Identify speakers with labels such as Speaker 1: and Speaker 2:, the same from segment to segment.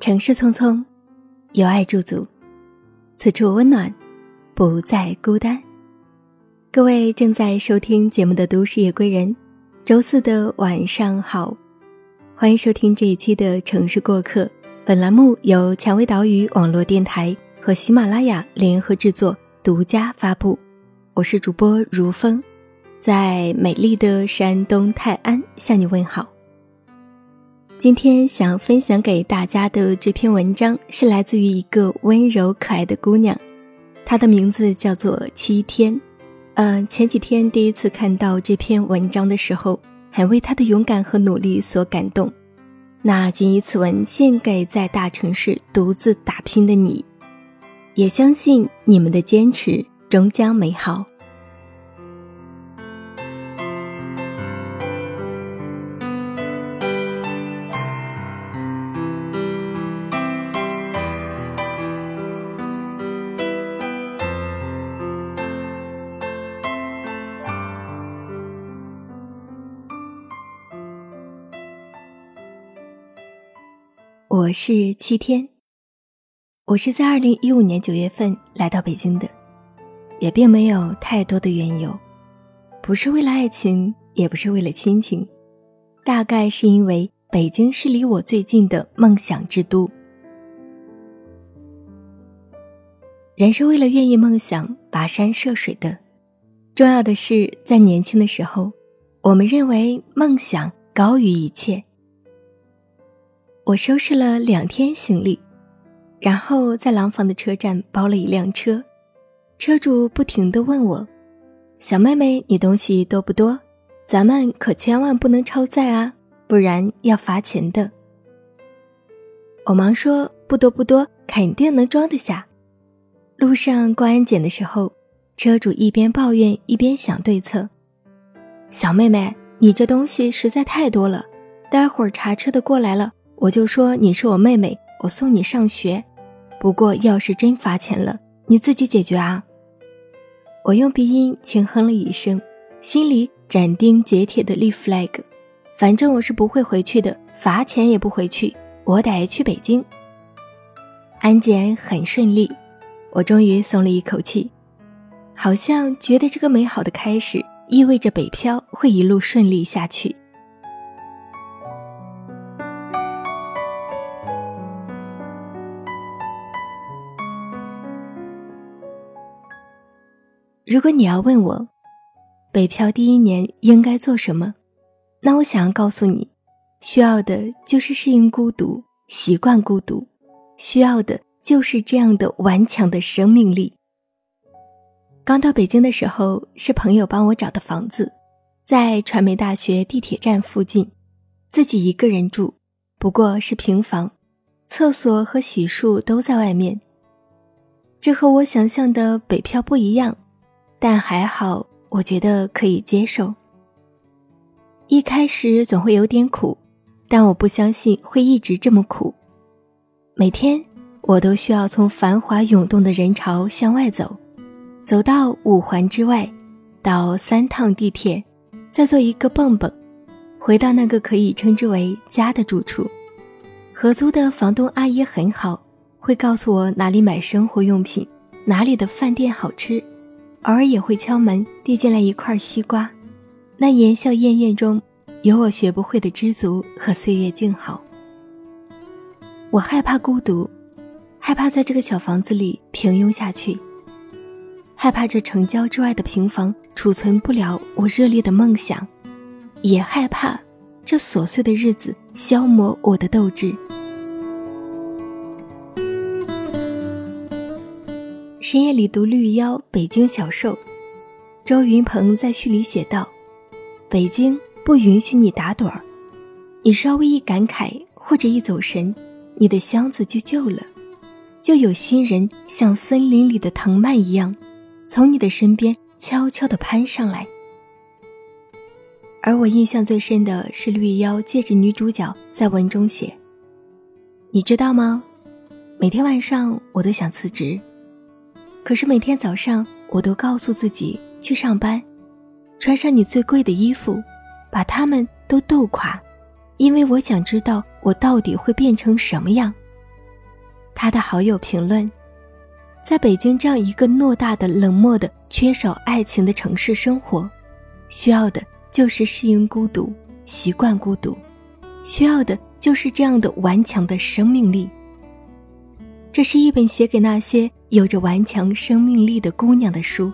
Speaker 1: 城市匆匆，有爱驻足，此处温暖，不再孤单。各位正在收听节目的都市夜归人，周四的晚上好，欢迎收听这一期的城市过客。本栏目由蔷薇岛屿网络电台和喜马拉雅联合制作，独家发布。我是主播如风，在美丽的山东泰安向你问好。今天想分享给大家的这篇文章是来自于一个温柔可爱的姑娘，她的名字叫做七天。嗯，前几天第一次看到这篇文章的时候，很为她的勇敢和努力所感动。那谨以此文献给在大城市独自打拼的你，也相信你们的坚持终将美好。我是七天，我是在二零一五年九月份来到北京的，也并没有太多的缘由，不是为了爱情，也不是为了亲情，大概是因为北京是离我最近的梦想之都。人是为了愿意梦想跋山涉水的，重要的是在年轻的时候，我们认为梦想高于一切。我收拾了两天行李，然后在廊坊的车站包了一辆车。车主不停地问我：“小妹妹，你东西多不多？咱们可千万不能超载啊，不然要罚钱的。”我忙说：“不多不多，肯定能装得下。”路上过安检的时候，车主一边抱怨一边想对策：“小妹妹，你这东西实在太多了，待会儿查车的过来了。”我就说你是我妹妹，我送你上学。不过要是真罚钱了，你自己解决啊。我用鼻音轻哼了一声，心里斩钉截铁的立 flag，反正我是不会回去的，罚钱也不回去，我得去北京。安检很顺利，我终于松了一口气，好像觉得这个美好的开始意味着北漂会一路顺利下去。如果你要问我，北漂第一年应该做什么，那我想要告诉你，需要的就是适应孤独，习惯孤独，需要的就是这样的顽强的生命力。刚到北京的时候，是朋友帮我找的房子，在传媒大学地铁站附近，自己一个人住，不过是平房，厕所和洗漱都在外面。这和我想象的北漂不一样。但还好，我觉得可以接受。一开始总会有点苦，但我不相信会一直这么苦。每天我都需要从繁华涌动的人潮向外走，走到五环之外，倒三趟地铁，再坐一个蹦蹦，回到那个可以称之为家的住处。合租的房东阿姨很好，会告诉我哪里买生活用品，哪里的饭店好吃。偶尔也会敲门，递进来一块西瓜，那言笑晏晏中有我学不会的知足和岁月静好。我害怕孤独，害怕在这个小房子里平庸下去，害怕这城郊之外的平房储存不了我热烈的梦想，也害怕这琐碎的日子消磨我的斗志。深夜里读《绿妖》，北京小瘦，周云鹏在序里写道：“北京不允许你打盹儿，你稍微一感慨或者一走神，你的箱子就旧了，就有新人像森林里的藤蔓一样，从你的身边悄悄地攀上来。”而我印象最深的是绿妖借着女主角在文中写：“你知道吗？每天晚上我都想辞职。”可是每天早上，我都告诉自己去上班，穿上你最贵的衣服，把它们都斗垮，因为我想知道我到底会变成什么样，他的好友评论：“在北京这样一个偌大的、冷漠的、缺少爱情的城市生活，需要的就是适应孤独、习惯孤独，需要的就是这样的顽强的生命力。”这是一本写给那些有着顽强生命力的姑娘的书。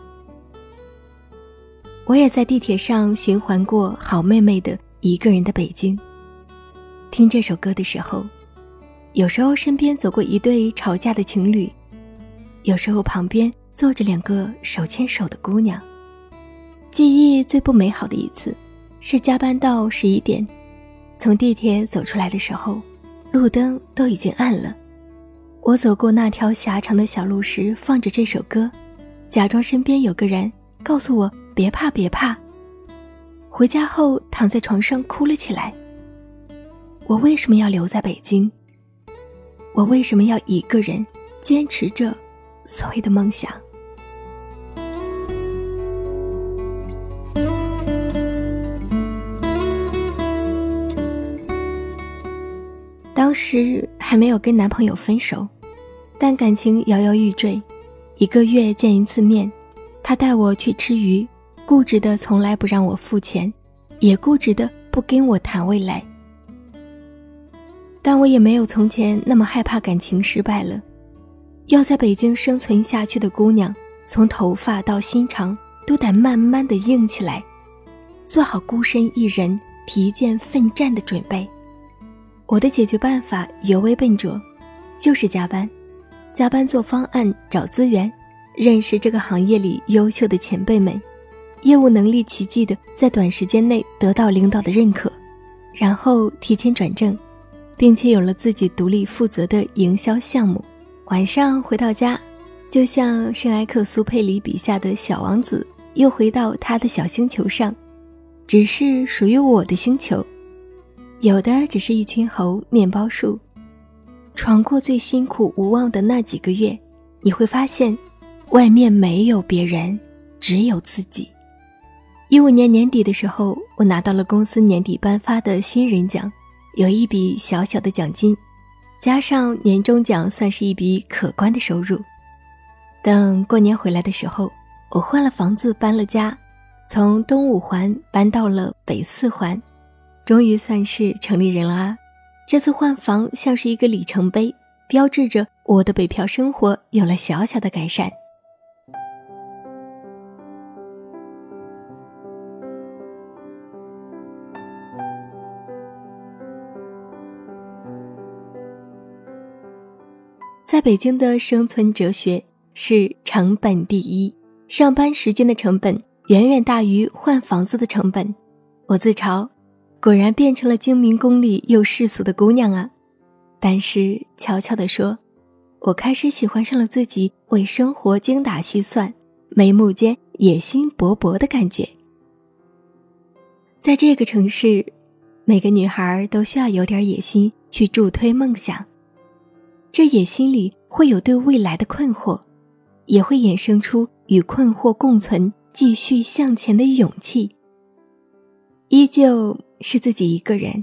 Speaker 1: 我也在地铁上循环过好妹妹的《一个人的北京》。听这首歌的时候，有时候身边走过一对吵架的情侣，有时候旁边坐着两个手牵手的姑娘。记忆最不美好的一次，是加班到十一点，从地铁走出来的时候，路灯都已经暗了。我走过那条狭长的小路时，放着这首歌，假装身边有个人，告诉我别怕别怕。回家后躺在床上哭了起来。我为什么要留在北京？我为什么要一个人坚持着所谓的梦想？当时还没有跟男朋友分手，但感情摇摇欲坠，一个月见一次面，他带我去吃鱼，固执的从来不让我付钱，也固执的不跟我谈未来。但我也没有从前那么害怕感情失败了。要在北京生存下去的姑娘，从头发到心肠都得慢慢的硬起来，做好孤身一人提剑奋战的准备。我的解决办法尤为笨拙，就是加班，加班做方案、找资源，认识这个行业里优秀的前辈们，业务能力奇迹的在短时间内得到领导的认可，然后提前转正。并且有了自己独立负责的营销项目。晚上回到家，就像圣埃克苏佩里笔下的小王子，又回到他的小星球上，只是属于我的星球。有的只是一群猴、面包树。闯过最辛苦无望的那几个月，你会发现，外面没有别人，只有自己。一五年年底的时候，我拿到了公司年底颁发的新人奖。有一笔小小的奖金，加上年终奖，算是一笔可观的收入。等过年回来的时候，我换了房子，搬了家，从东五环搬到了北四环，终于算是城里人了啊！这次换房像是一个里程碑，标志着我的北漂生活有了小小的改善。在北京的生存哲学是成本第一，上班时间的成本远远大于换房子的成本。我自嘲，果然变成了精明功利又世俗的姑娘啊！但是悄悄地说，我开始喜欢上了自己为生活精打细算、眉目间野心勃勃的感觉。在这个城市，每个女孩都需要有点野心去助推梦想。这野心里会有对未来的困惑，也会衍生出与困惑共存、继续向前的勇气。依旧是自己一个人，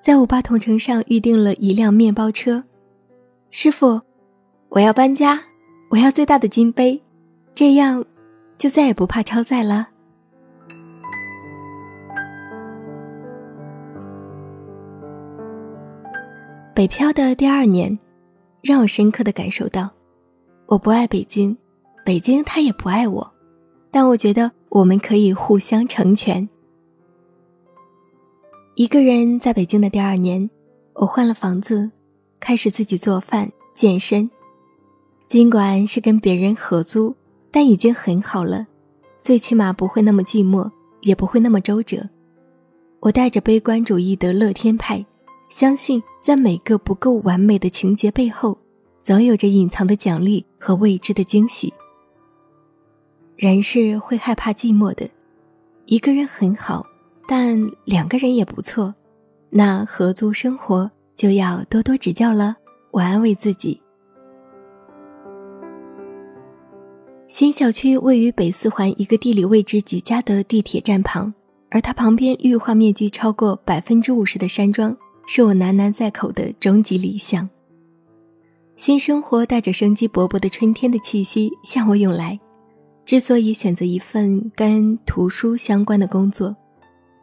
Speaker 1: 在五八同城上预定了一辆面包车。师傅，我要搬家，我要最大的金杯，这样就再也不怕超载了。北漂的第二年，让我深刻的感受到，我不爱北京，北京它也不爱我，但我觉得我们可以互相成全。一个人在北京的第二年，我换了房子，开始自己做饭、健身。尽管是跟别人合租，但已经很好了，最起码不会那么寂寞，也不会那么周折。我带着悲观主义的乐天派。相信在每个不够完美的情节背后，总有着隐藏的奖励和未知的惊喜。人是会害怕寂寞的，一个人很好，但两个人也不错。那合租生活就要多多指教了。我安慰自己。新小区位于北四环一个地理位置极佳的地铁站旁，而它旁边绿化面积超过百分之五十的山庄。是我喃喃在口的终极理想。新生活带着生机勃勃的春天的气息向我涌来。之所以选择一份跟图书相关的工作，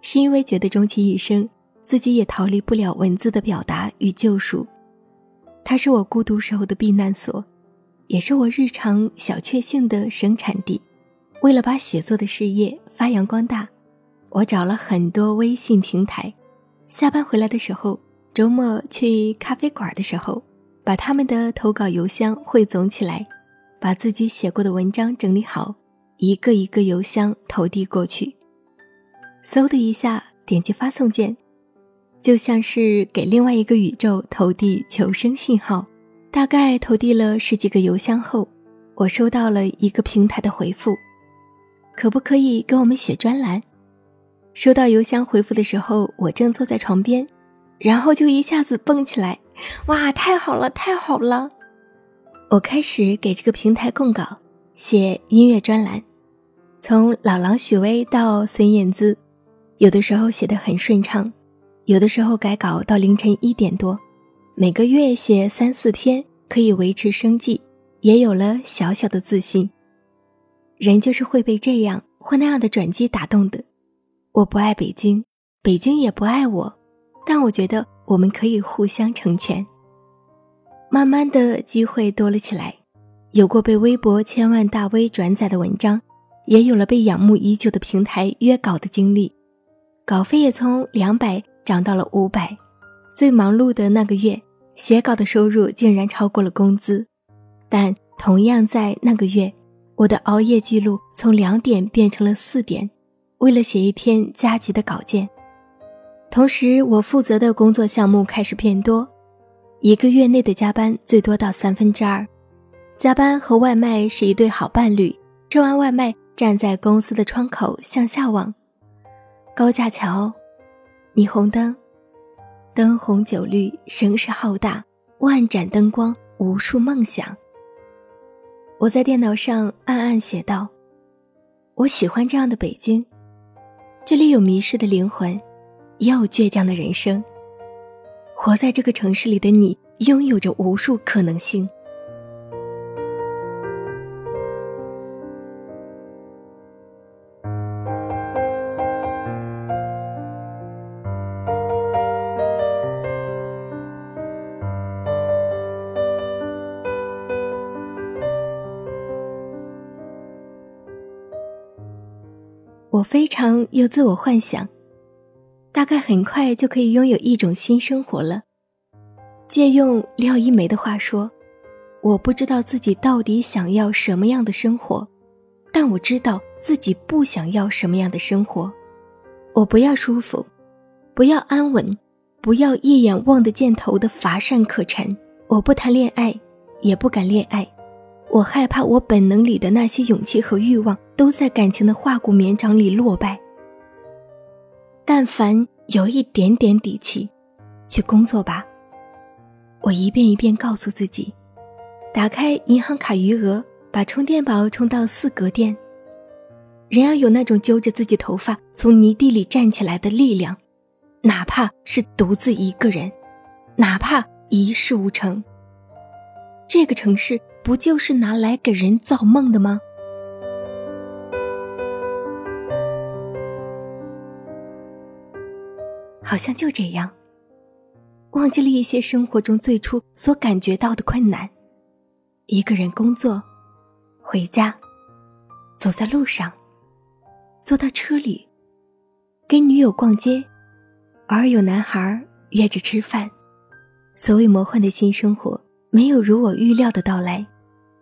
Speaker 1: 是因为觉得终其一生，自己也逃离不了文字的表达与救赎。它是我孤独时候的避难所，也是我日常小确幸的生产地。为了把写作的事业发扬光大，我找了很多微信平台。下班回来的时候，周末去咖啡馆的时候，把他们的投稿邮箱汇总起来。把自己写过的文章整理好，一个一个邮箱投递过去。嗖的一下，点击发送键，就像是给另外一个宇宙投递求生信号。大概投递了十几个邮箱后，我收到了一个平台的回复：“可不可以给我们写专栏？”收到邮箱回复的时候，我正坐在床边，然后就一下子蹦起来：“哇，太好了，太好了！”我开始给这个平台供稿，写音乐专栏，从老狼许巍到孙燕姿，有的时候写得很顺畅，有的时候改稿到凌晨一点多，每个月写三四篇可以维持生计，也有了小小的自信。人就是会被这样或那样的转机打动的。我不爱北京，北京也不爱我，但我觉得我们可以互相成全。慢慢的机会多了起来，有过被微博千万大 V 转载的文章，也有了被仰慕已久的平台约稿的经历，稿费也从两百涨到了五百。最忙碌的那个月，写稿的收入竟然超过了工资。但同样在那个月，我的熬夜记录从两点变成了四点，为了写一篇加急的稿件。同时，我负责的工作项目开始变多。一个月内的加班最多到三分之二，加班和外卖是一对好伴侣。吃完外卖，站在公司的窗口向下望，高架桥，霓虹灯，灯红酒绿，声势浩大，万盏灯光，无数梦想。我在电脑上暗暗写道：“我喜欢这样的北京，这里有迷失的灵魂，也有倔强的人生。”活在这个城市里的你，拥有着无数可能性。我非常有自我幻想。大概很快就可以拥有一种新生活了。借用廖一梅的话说：“我不知道自己到底想要什么样的生活，但我知道自己不想要什么样的生活。我不要舒服，不要安稳，不要一眼望得见头的乏善可陈。我不谈恋爱，也不敢恋爱。我害怕我本能里的那些勇气和欲望都在感情的化骨绵掌里落败。”但凡有一点点底气，去工作吧。我一遍一遍告诉自己，打开银行卡余额，把充电宝充到四格电。人要有那种揪着自己头发从泥地里站起来的力量，哪怕是独自一个人，哪怕一事无成。这个城市不就是拿来给人造梦的吗？好像就这样，忘记了一些生活中最初所感觉到的困难。一个人工作，回家，走在路上，坐到车里，跟女友逛街，偶尔有男孩约着吃饭。所谓魔幻的新生活，没有如我预料的到来，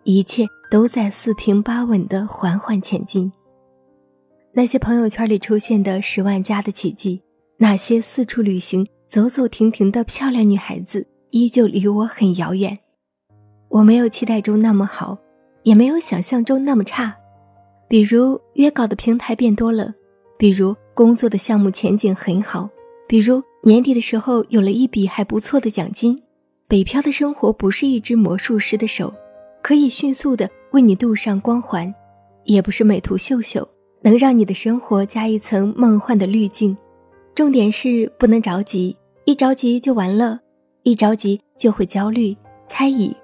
Speaker 1: 一切都在四平八稳的缓缓前进。那些朋友圈里出现的十万加的奇迹。那些四处旅行、走走停停的漂亮女孩子，依旧离我很遥远。我没有期待中那么好，也没有想象中那么差。比如约稿的平台变多了，比如工作的项目前景很好，比如年底的时候有了一笔还不错的奖金。北漂的生活不是一只魔术师的手，可以迅速的为你镀上光环，也不是美图秀秀能让你的生活加一层梦幻的滤镜。重点是不能着急，一着急就完了，一着急就会焦虑、猜疑，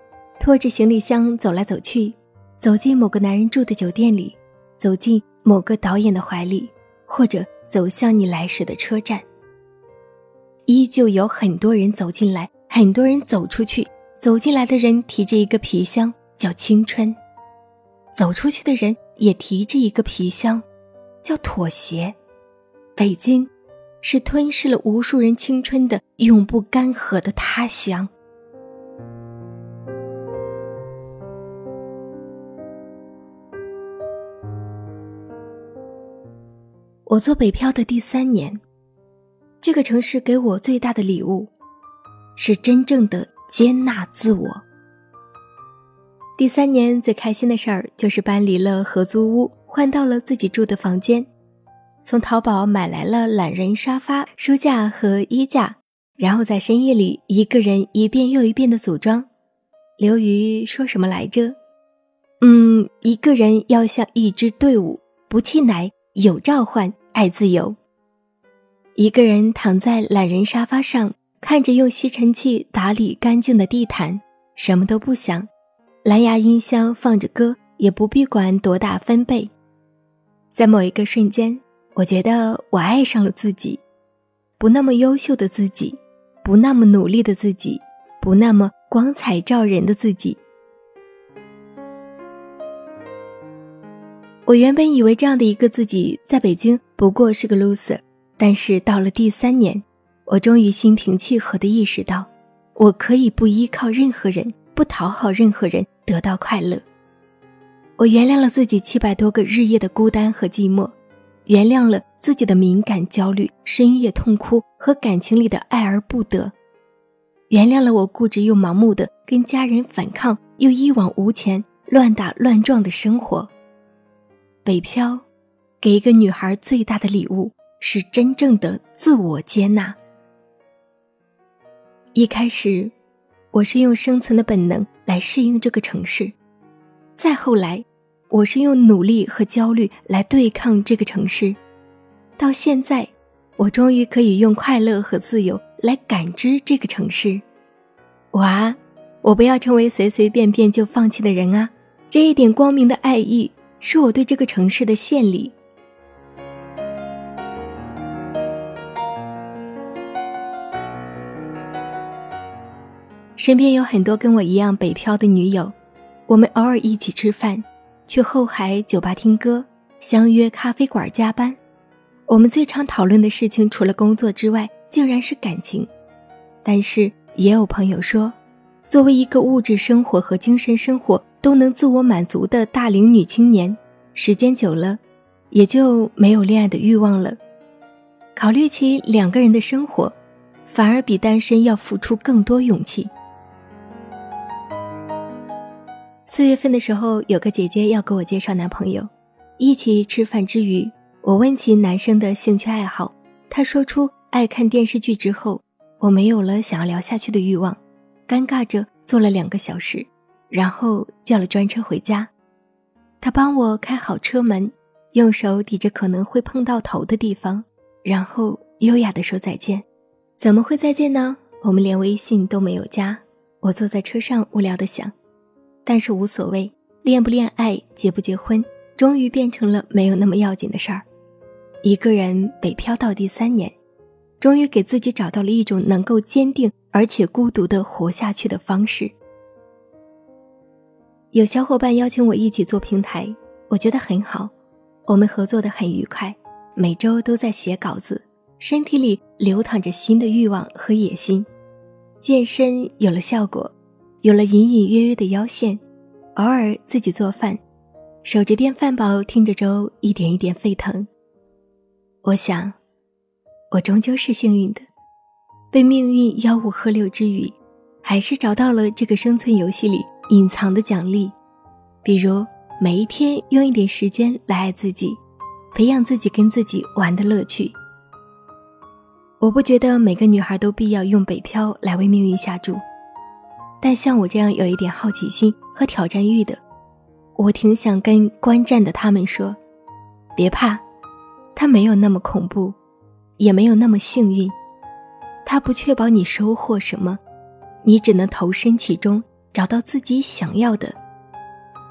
Speaker 1: 拖着行李箱走来走去，走进某个男人住的酒店里，走进某个导演的怀里，或者走向你来时的车站。依旧有很多人走进来，很多人走出去。走进来的人提着一个皮箱，叫青春；走出去的人也提着一个皮箱，叫妥协。北京，是吞噬了无数人青春的永不干涸的他乡。我做北漂的第三年，这个城市给我最大的礼物，是真正的接纳自我。第三年最开心的事儿就是搬离了合租屋，换到了自己住的房间，从淘宝买来了懒人沙发、书架和衣架，然后在深夜里一个人一遍又一遍的组装。刘瑜说什么来着？嗯，一个人要像一支队伍，不气馁，有召唤。爱自由。一个人躺在懒人沙发上，看着用吸尘器打理干净的地毯，什么都不想。蓝牙音箱放着歌，也不必管多大分贝。在某一个瞬间，我觉得我爱上了自己，不那么优秀的自己，不那么努力的自己，不那么光彩照人的自己。我原本以为这样的一个自己在北京不过是个 loser，但是到了第三年，我终于心平气和地意识到，我可以不依靠任何人，不讨好任何人得到快乐。我原谅了自己七百多个日夜的孤单和寂寞，原谅了自己的敏感、焦虑、深夜痛哭和感情里的爱而不得，原谅了我固执又盲目的跟家人反抗又一往无前、乱打乱撞的生活。北漂，给一个女孩最大的礼物是真正的自我接纳。一开始，我是用生存的本能来适应这个城市；再后来，我是用努力和焦虑来对抗这个城市；到现在，我终于可以用快乐和自由来感知这个城市。哇，我不要成为随随便便就放弃的人啊！这一点光明的爱意。是我对这个城市的献礼。身边有很多跟我一样北漂的女友，我们偶尔一起吃饭，去后海酒吧听歌，相约咖啡馆加班。我们最常讨论的事情，除了工作之外，竟然是感情。但是也有朋友说，作为一个物质生活和精神生活。都能自我满足的大龄女青年，时间久了，也就没有恋爱的欲望了。考虑起两个人的生活，反而比单身要付出更多勇气。四月份的时候，有个姐姐要给我介绍男朋友，一起吃饭之余，我问起男生的兴趣爱好，他说出爱看电视剧之后，我没有了想要聊下去的欲望，尴尬着坐了两个小时。然后叫了专车回家，他帮我开好车门，用手抵着可能会碰到头的地方，然后优雅地说再见。怎么会再见呢？我们连微信都没有加。我坐在车上无聊地想，但是无所谓，恋不恋爱，结不结婚，终于变成了没有那么要紧的事儿。一个人北漂到第三年，终于给自己找到了一种能够坚定而且孤独的活下去的方式。有小伙伴邀请我一起做平台，我觉得很好，我们合作的很愉快，每周都在写稿子，身体里流淌着新的欲望和野心，健身有了效果，有了隐隐约约的腰线，偶尔自己做饭，守着电饭煲听着粥一点一点沸腾。我想，我终究是幸运的，被命运吆五喝六之余，还是找到了这个生存游戏里。隐藏的奖励，比如每一天用一点时间来爱自己，培养自己跟自己玩的乐趣。我不觉得每个女孩都必要用北漂来为命运下注，但像我这样有一点好奇心和挑战欲的，我挺想跟观战的他们说：别怕，他没有那么恐怖，也没有那么幸运，他不确保你收获什么，你只能投身其中。找到自己想要的。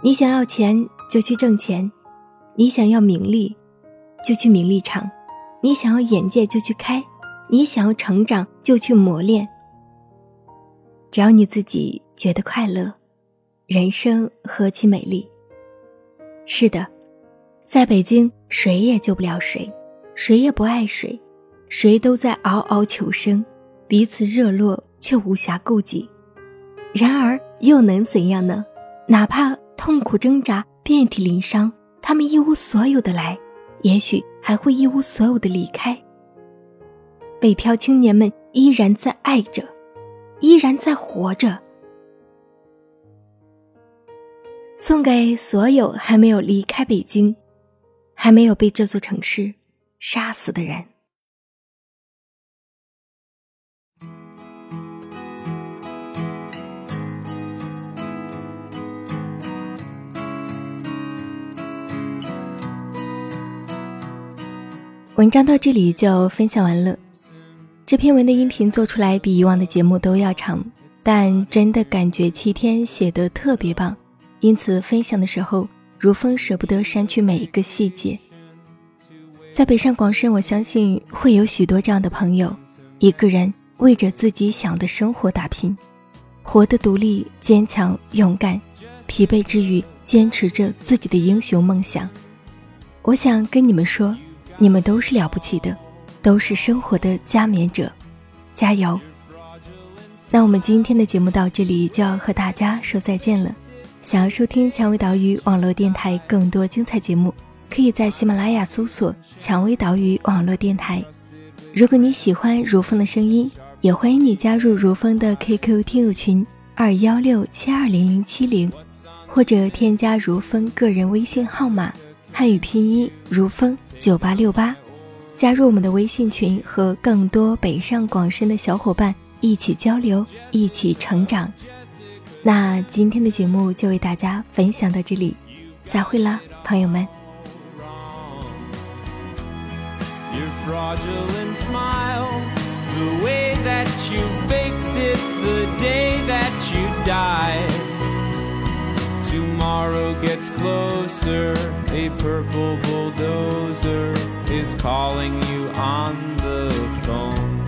Speaker 1: 你想要钱就去挣钱，你想要名利就去名利场，你想要眼界就去开，你想要成长就去磨练。只要你自己觉得快乐，人生何其美丽。是的，在北京，谁也救不了谁，谁也不爱谁，谁都在嗷嗷求生，彼此热络却无暇顾及。然而又能怎样呢？哪怕痛苦挣扎、遍体鳞伤，他们一无所有的来，也许还会一无所有的离开。北漂青年们依然在爱着。依然在活着。送给所有还没有离开北京，还没有被这座城市杀死的人。文章到这里就分享完了。这篇文的音频做出来比以往的节目都要长，但真的感觉七天写得特别棒，因此分享的时候如风舍不得删去每一个细节。在北上广深，我相信会有许多这样的朋友，一个人为着自己想的生活打拼，活得独立、坚强、勇敢，疲惫之余坚持着自己的英雄梦想。我想跟你们说，你们都是了不起的。都是生活的加冕者，加油！那我们今天的节目到这里就要和大家说再见了。想要收听蔷薇岛屿网络电台更多精彩节目，可以在喜马拉雅搜索“蔷薇岛屿网络电台”。如果你喜欢如风的声音，也欢迎你加入如风的 QQ 听友群二幺六七二零零七零，或者添加如风个人微信号码汉语拼音如风九八六八。加入我们的微信群，和更多北上广深的小伙伴一起交流，一起成长。那今天的节目就为大家分享到这里，再会啦，朋友们。
Speaker 2: Tomorrow gets closer, a purple bulldozer is calling you on the phone.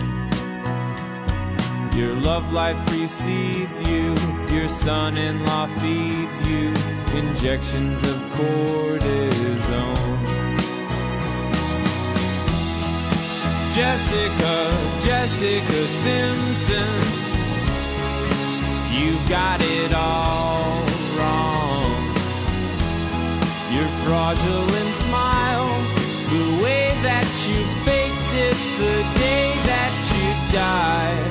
Speaker 2: Your love life precedes you, your son in law feeds you injections of cortisone. Jessica, Jessica Simpson, you've got it all fraudulent smile, the way that you faked it the day that you died.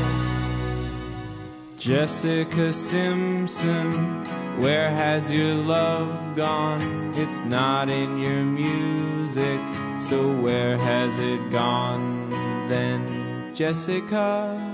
Speaker 2: Jessica Simpson, where has your love gone? It's not in your music, so where has it gone then, Jessica?